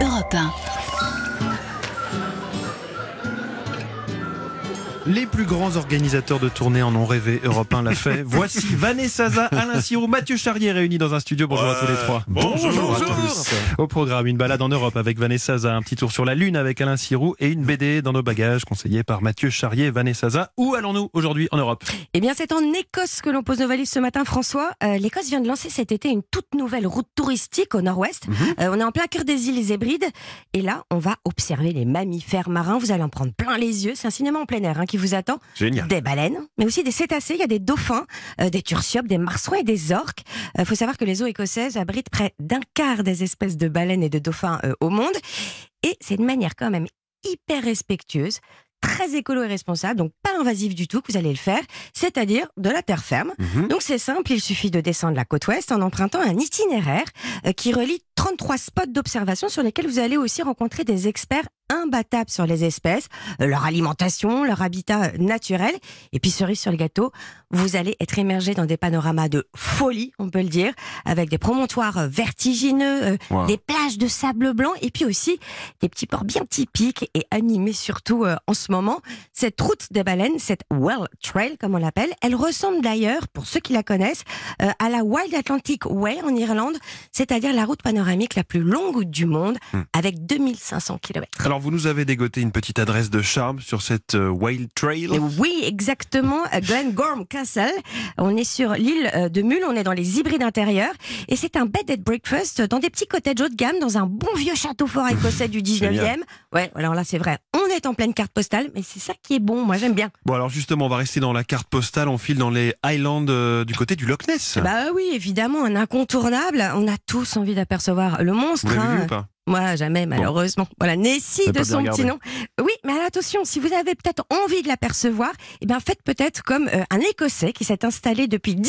Europe 1. Les plus grands organisateurs de tournées en ont rêvé, Europe 1 l'a fait. Voici Vanessa Zaza, Alain Sirou, Mathieu Charrier réunis dans un studio. Bonjour à tous les trois. bonjour. à tous. Au programme, une balade en Europe avec Vanessa Zaza, un petit tour sur la Lune avec Alain Sirou et une BD dans nos bagages conseillée par Mathieu Charrier, Vanessa Zaza. Où allons-nous aujourd'hui en Europe? Eh bien, c'est en Écosse que l'on pose nos valises ce matin, François. Euh, L'Écosse vient de lancer cet été une toute nouvelle route touristique au nord-ouest. Euh, on est en plein cœur des îles Hébrides. Et là, on va observer les mammifères marins. Vous allez en prendre plein les yeux. C'est un cinéma en plein air hein, qui vous attend. Génial. Des baleines, mais aussi des cétacés. Il y a des dauphins, euh, des turciopes, des marsouins et des orques. Il faut savoir que les eaux écossaises abritent près d'un quart des espèces de baleines et de dauphins euh, au monde. Et c'est une manière quand même hyper respectueuse très écolo et responsable, donc pas invasif du tout que vous allez le faire, c'est-à-dire de la terre ferme. Mhm. Donc c'est simple, il suffit de descendre la côte ouest en empruntant un itinéraire euh, qui relie 33 spots d'observation sur lesquels vous allez aussi rencontrer des experts imbattables sur les espèces, euh, leur alimentation, leur habitat euh, naturel. Et puis cerise sur le gâteau, vous allez être immergé dans des panoramas de folie, on peut le dire, avec des promontoires euh, vertigineux, euh, Wow. des plages de sable blanc et puis aussi des petits ports bien typiques et animés surtout euh, en ce moment. Cette route des baleines, cette Well Trail comme on l'appelle, elle ressemble d'ailleurs, pour ceux qui la connaissent, euh, à la Wild Atlantic Way en Irlande, c'est-à-dire la route panoramique la plus longue du monde Hmm. avec 2500 km. Alors vous nous avez dégoté une petite adresse de charme sur cette euh, Wild Trail. Oui, exactement. Glengorm Castle. On est sur l'île euh, de Mull, on est dans les hybrides intérieurs. Et c'est un bed and breakfast dans des petits cottages haut de gamme, dans un bon vieux château fort écossais du 19e. Génial. Ouais, alors là, c'est vrai. On est en pleine carte postale, mais c'est ça qui est bon. Moi, j'aime bien. Bon alors justement, on va rester dans la carte postale, on file dans les Highlands euh, du côté du Loch Ness. Bah oui, évidemment, un incontournable. On a tous envie d'apercevoir le monstre. vous l'avez hein. vu ou pas? Moi, jamais, malheureusement. Voilà, Nessie de son petit nom. Oui, mais attention, si vous avez peut-être envie de l'apercevoir, eh bien, faites peut-être comme euh, un Écossais qui s'est installé depuis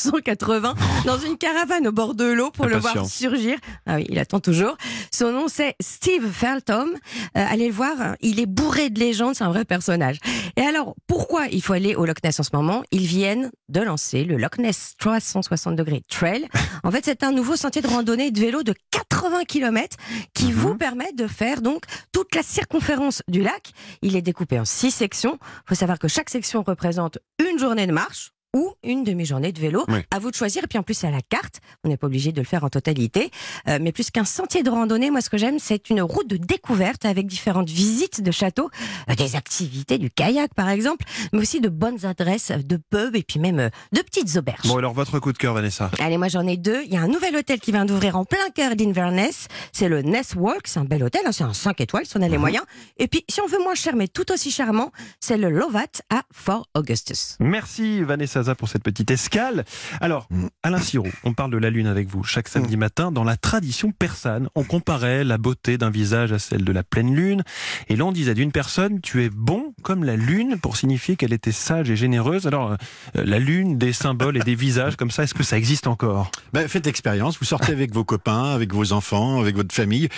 1980 dans une caravane au bord de l'eau pour le voir surgir. Ah oui, il attend toujours. Son nom, c'est Steve Feltham. Euh, allez le voir, hein, il est bourré de légendes, c'est un vrai personnage. Et alors, pourquoi il faut aller au Loch Ness en ce moment? Ils viennent de lancer le Loch Ness 360 degrés Trail. En fait, c'est un nouveau sentier de randonnée et de vélo de 80 km qui Mhm. vous permet de faire donc toute la circonférence du lac. Il est découpé en six sections. Il faut savoir que chaque section représente une journée de marche ou une demi-journée de vélo. Oui. À vous de choisir. Et puis en plus, c'est à la carte. On n'est pas obligé de le faire en totalité. Euh, mais plus qu'un sentier de randonnée, moi, ce que j'aime, c'est une route de découverte avec différentes visites de châteaux, euh, des activités, du kayak, par exemple, mais aussi de bonnes adresses de pubs et puis même euh, de petites auberges. Bon alors votre coup de cœur Vanessa. Allez, moi j'en ai deux. Il y a un nouvel hôtel qui vient d'ouvrir en plein cœur d'Inverness. C'est le Ness Walk. C'est un bel hôtel. hein, C'est un 5 étoiles si on a les moyens. Et puis, si on veut moins cher mais tout aussi charmant, c'est le Lovat à Fort Augustus. Merci Vanessa Zaza pour cette petite escale. Alors, Alain Sirou, on parle de la lune avec vous chaque samedi matin. Dans la tradition persane, on comparait la beauté d'un visage à celle de la pleine lune. Et là, on disait d'une personne, tu es bon comme la lune pour signifier qu'elle était sage et généreuse. Alors, euh, la lune, des symboles et des visages comme ça, est-ce que ça existe encore? Ben, faites expérience, vous sortez avec vos copains, avec vos enfants, avec votre famille,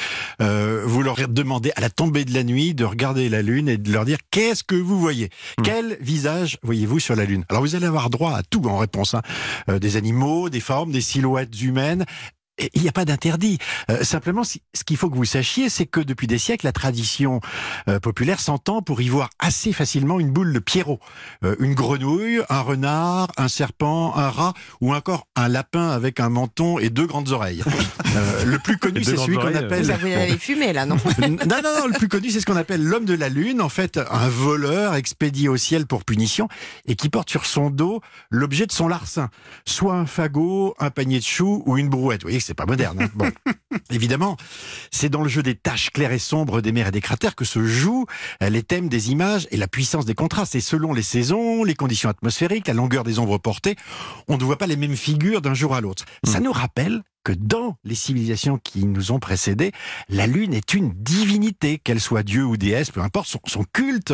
euh, vous leur demandez à la tombée de la nuit de regarder la lune et de leur dire qu'est-ce que vous voyez? Hmm. Quel visage voyez-vous sur la lune? Alors vous allez avoir droit à tout en réponse, hein. Euh, des animaux, des formes, des silhouettes humaines. Il n'y a pas d'interdit. Euh, simplement, si- ce qu'il faut que vous sachiez, c'est que depuis des siècles, la tradition euh, populaire s'entend pour y voir assez facilement une boule de Pierrot, Euh, une grenouille, un renard, un serpent, un rat ou encore un lapin avec un menton et deux grandes oreilles. Euh, le plus connu, c'est celui qu'on appelle. Ça, vous avez fumé là, non non, non, non, le plus connu, c'est ce qu'on appelle l'homme de la lune. En fait, un voleur expédié au ciel pour punition et qui porte sur son dos l'objet de son larcin. Soit un fagot, un panier de choux ou une brouette. Vous voyez que c'est pas moderne. hein. Bon. Évidemment, c'est dans le jeu des taches claires et sombres des mers et des cratères que se jouent euh, les thèmes des images et la puissance des contrastes. Et selon les saisons, les conditions atmosphériques, la longueur des ombres portées, on ne voit pas les mêmes figures d'un jour à l'autre. Ça nous rappelle que dans les civilisations qui nous ont précédés, la Lune est une divinité, qu'elle soit dieu ou déesse, peu importe, son, son culte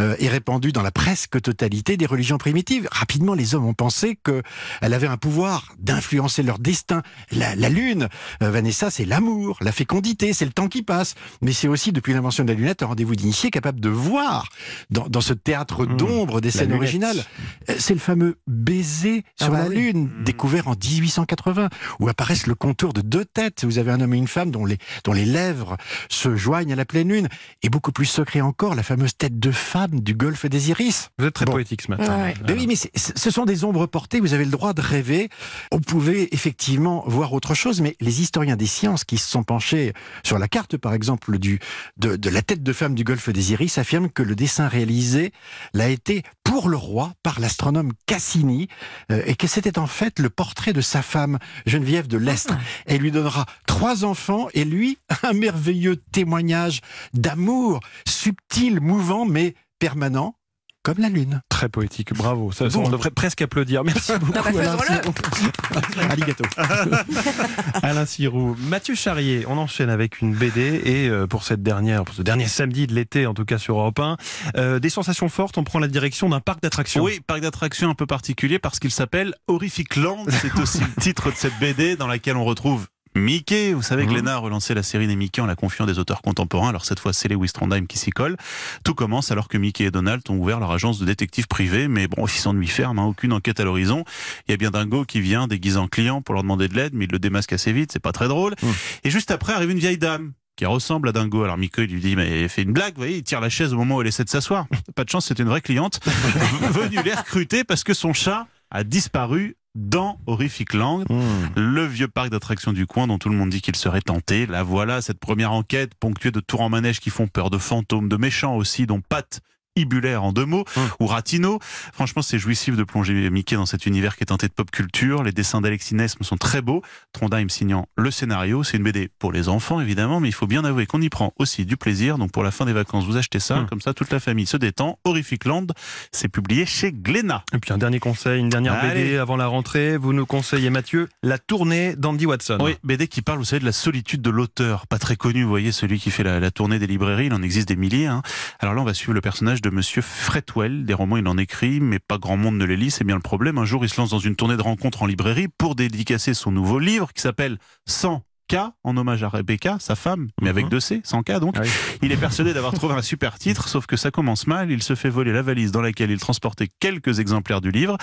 euh, est répandu dans la presque totalité des religions primitives. Rapidement, les hommes ont pensé qu'elle avait un pouvoir d'influencer leur destin. La, la Lune, euh, Vanessa, c'est l'amour, la fécondité, c'est le temps qui passe. Mais c'est aussi, depuis l'invention de la lunette, un rendez-vous d'initié capable de voir dans, dans ce théâtre Mmh, d'ombre des scènes originales. Euh, C'est le fameux baiser Ah sur bah la oui. Lune, Mmh. découvert en 1880, où apparaissent le contour de deux têtes. Vous avez un homme et une femme dont les, dont les lèvres se joignent à la pleine lune. Et beaucoup plus secret encore, la fameuse tête de femme du golfe des Iris. Vous êtes très Bon. poétique ce matin. Ouais. Ben oui, mais ce sont des ombres portées, vous avez le droit de rêver. On pouvait effectivement voir autre chose, mais les historiens des sciences qui se sont penchés sur la carte, par exemple, du, de, de la tête de femme du golfe des Iris, affirment que le dessin réalisé l'a été pour le roi par l'astronome Cassini, euh, et que c'était en fait le portrait de sa femme, Geneviève de l'Estre. Elle lui donnera trois enfants, et lui, un merveilleux témoignage d'amour, subtil, mouvant, mais permanent, comme la lune. Très poétique, bravo. Ça, Bon. On devrait presque applaudir. Merci beaucoup. bah, Alain. Arigato. Alain Sirou. Mathieu Charrier, on enchaîne avec une BD et euh, pour cette dernière, pour ce dernier samedi de l'été, en tout cas sur Europe 1, euh, des sensations fortes. On prend la direction d'un parc d'attractions. Oui, parc d'attractions un peu particulier parce qu'il s'appelle Horrific Land. C'est aussi le titre de cette BD dans laquelle on retrouve Mickey. Vous savez que Mhm. Glénat a relancé la série des Mickey en la confiant des auteurs contemporains. Alors cette fois, c'est Lewis Trondheim qui s'y colle. Tout commence alors que Mickey et Donald ont ouvert leur agence de détectives privés. Mais bon, ils s'ennuient ferme, hein, aucune enquête à l'horizon. Il y a bien Dingo qui vient déguisé en client pour leur demander de l'aide, mais il le démasque assez vite. C'est pas très drôle. Mhm. Et juste après arrive une vieille dame qui ressemble à Dingo. Alors Mickey lui dit mais fait une blague, vous voyez, il tire la chaise au moment où elle essaie de s'asseoir. Pas de chance, c'est une vraie cliente venue les recruter parce que son chat a disparu dans Horrific Land, Mmh. le vieux parc d'attractions du coin dont tout le monde dit qu'il serait tenté. La voilà, cette première enquête ponctuée de tours en manège qui font peur, de fantômes, de méchants aussi, dont Pat Ibulaire en deux mots, Hum. ou Ratino. Franchement, c'est jouissif de plonger Mickey dans cet univers qui est teinté de pop culture. Les dessins d'Alexis Nesme sont très beaux. Trondheim signant le scénario. C'est une BD pour les enfants, évidemment, mais il faut bien avouer qu'on y prend aussi du plaisir. Donc, pour la fin des vacances, vous achetez ça. Hum. Comme ça, toute la famille se détend. Horrific Land, c'est publié chez Glénat. Et puis un dernier conseil, une dernière Allez. BD avant la rentrée. Vous nous conseillez, Mathieu, la tournée d'Andy Watson. Oui, BD qui parle, vous savez, de la solitude de l'auteur. Pas très connu, vous voyez, celui qui fait la, la tournée des librairies. Il en existe des milliers. hein. Alors là, on va suivre le personnage de Monsieur Fretwell. Des romans, il en écrit, mais pas grand monde ne les lit. C'est bien le problème. Un jour, il se lance dans une tournée de rencontres en librairie pour dédicacer son nouveau livre qui s'appelle 100 K, en hommage à Rebecca, sa femme, mais avec Mhm. deux C, 100 K donc. Ah oui. Il est persuadé d'avoir trouvé un super titre, sauf que ça commence mal. Il se fait voler la valise dans laquelle il transportait quelques exemplaires du livre.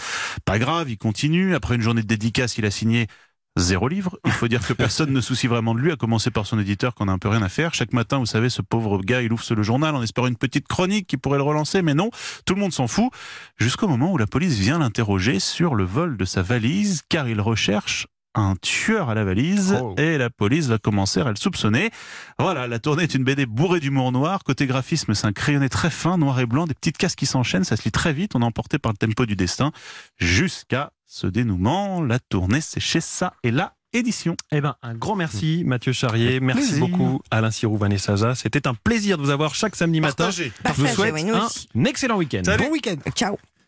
Pas grave, il continue. Après une journée de dédicace, il a signé zéro livre. Il faut dire que personne ne soucie vraiment de lui, à commencer par son éditeur qu'on a un peu rien à faire. Chaque matin, vous savez, ce pauvre gars, il ouvre le journal en espérant une petite chronique qui pourrait le relancer, mais non, tout le monde s'en fout. Jusqu'au moment où la police vient l'interroger sur le vol de sa valise, car il recherche un tueur à la valise Oh. et la police va commencer à le soupçonner. Voilà, la tournée est une BD bourrée d'humour noir. Côté graphisme, c'est un crayonné très fin, noir et blanc, des petites cases qui s'enchaînent, ça se lit très vite, on est emporté par le tempo du destin jusqu'à ce dénouement. La tournée, c'est chez ça et la édition. Eh ben, un grand merci, Mathieu Charrier. Merci plaisir. beaucoup, Alain Sirou, Vanessa Zaza. C'était un plaisir de vous avoir chaque samedi matin. Partagez. Je vous Partagez, souhaite oui, un excellent week-end. Bon week-end. Ciao.